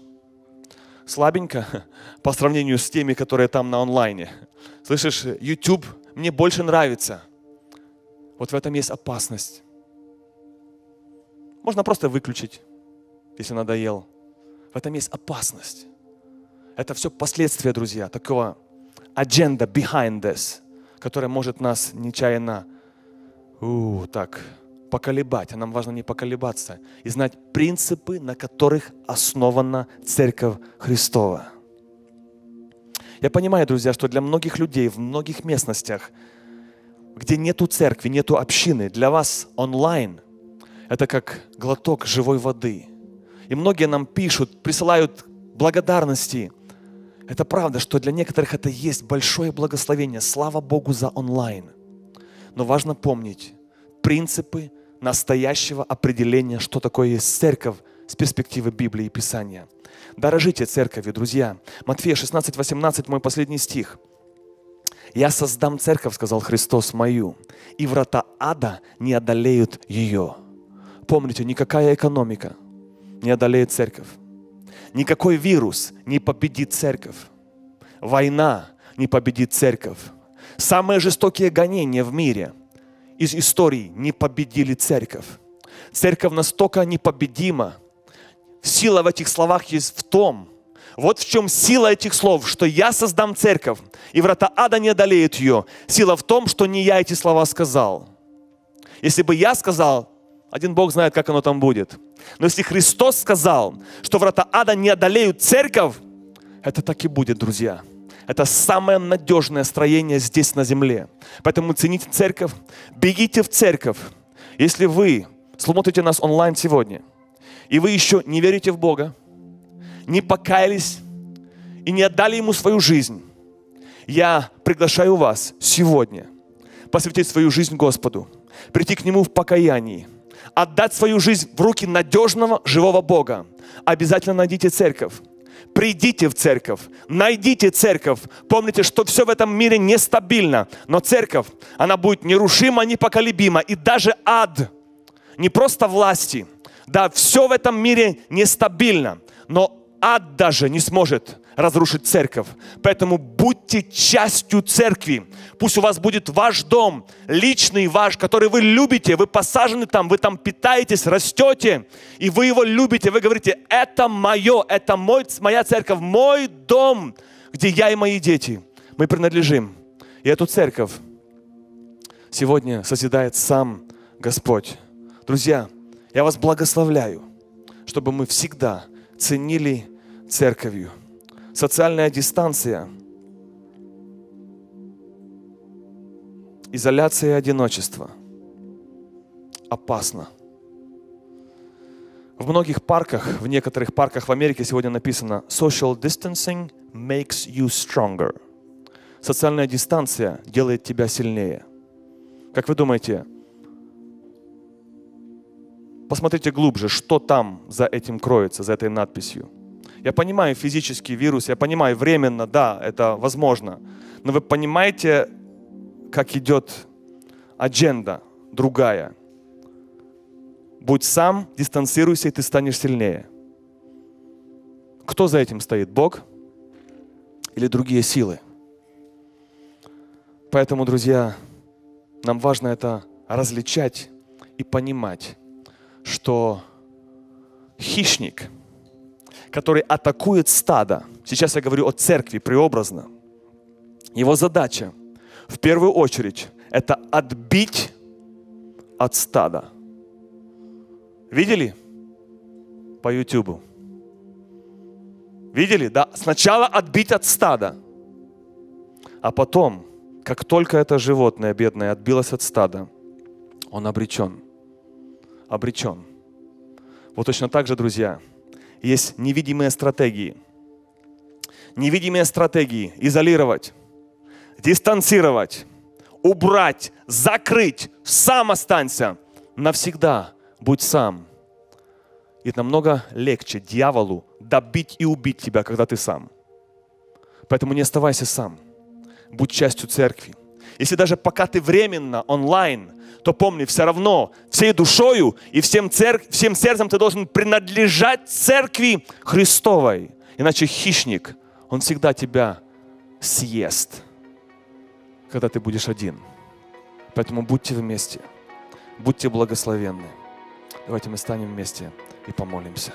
слабенько по сравнению с теми, которые там на онлайне. Слышишь, YouTube мне больше нравится. Вот в этом есть опасность. Можно просто выключить если надоел. В этом есть опасность. Это все последствия, друзья, такого agenda behind this. которая может нас нечаянно у, так, поколебать. А нам важно не поколебаться и знать принципы, на которых основана Церковь Христова. Я понимаю, друзья, что для многих людей в многих местностях, где нету церкви, нету общины, для вас онлайн – это как глоток живой воды. И многие нам пишут, присылают благодарности. Это правда, что для некоторых это есть большое благословение. Слава Богу за онлайн. Но важно помнить принципы настоящего определения, что такое есть церковь с перспективы Библии и Писания. Дорожите церковью, друзья. Матфея 16, 18, мой последний стих. «Я создам церковь, — сказал Христос, — мою, и врата ада не одолеют ее». Помните, никакая экономика не одолеет церковь. Никакой вирус не победит церковь. Война не победит церковь. Самые жестокие гонения в мире из истории не победили церковь. Церковь настолько непобедима. Сила в этих словах есть в том, вот в чем сила этих слов, что я создам церковь, и врата ада не одолеют ее. Сила в том, что не я эти слова сказал. Если бы я сказал, один Бог знает, как оно там будет. Но если Христос сказал, что врата ада не одолеют церковь, это так и будет, друзья. Это самое надежное строение здесь на земле. Поэтому цените церковь, бегите в церковь. Если вы смотрите нас онлайн сегодня, и вы еще не верите в Бога, не покаялись и не отдали Ему свою жизнь, я приглашаю вас сегодня посвятить свою жизнь Господу, прийти к Нему в покаянии, отдать свою жизнь в руки надежного, живого Бога. Обязательно найдите церковь Придите в церковь, найдите церковь. Помните, что все в этом мире нестабильно, но церковь, она будет нерушима, непоколебима. И даже ад, не просто власти, да, все в этом мире нестабильно, но ад даже не сможет разрушить церковь. Поэтому будьте частью церкви. Пусть у вас будет ваш дом, личный ваш, который вы любите, вы посажены там, вы там питаетесь, растете, и вы его любите. Вы говорите, это мое, это мой, моя церковь, мой дом, где я и мои дети. Мы принадлежим. И эту церковь сегодня созидает сам Господь. Друзья, я вас благословляю, чтобы мы всегда ценили церковью социальная дистанция, изоляция и одиночество опасно. В многих парках, в некоторых парках в Америке сегодня написано «Social distancing makes you stronger». Социальная дистанция делает тебя сильнее. Как вы думаете, посмотрите глубже, что там за этим кроется, за этой надписью. Я понимаю физический вирус, я понимаю временно, да, это возможно. Но вы понимаете, как идет адженда другая. Будь сам, дистанцируйся, и ты станешь сильнее. Кто за этим стоит? Бог или другие силы? Поэтому, друзья, нам важно это различать и понимать, что хищник – который атакует стадо. Сейчас я говорю о церкви преобразно. Его задача в первую очередь это отбить от стада. Видели? По YouTube. Видели? Да. Сначала отбить от стада. А потом, как только это животное бедное отбилось от стада, он обречен. Обречен. Вот точно так же, друзья, есть невидимые стратегии. Невидимые стратегии изолировать, дистанцировать, убрать, закрыть, сам останься, навсегда будь сам. И намного легче дьяволу добить и убить тебя, когда ты сам. Поэтому не оставайся сам. Будь частью церкви. Если даже пока ты временно онлайн, то помни, все равно всей душою и всем, цер... всем сердцем ты должен принадлежать церкви Христовой. Иначе хищник, он всегда тебя съест, когда ты будешь один. Поэтому будьте вместе, будьте благословенны. Давайте мы станем вместе и помолимся.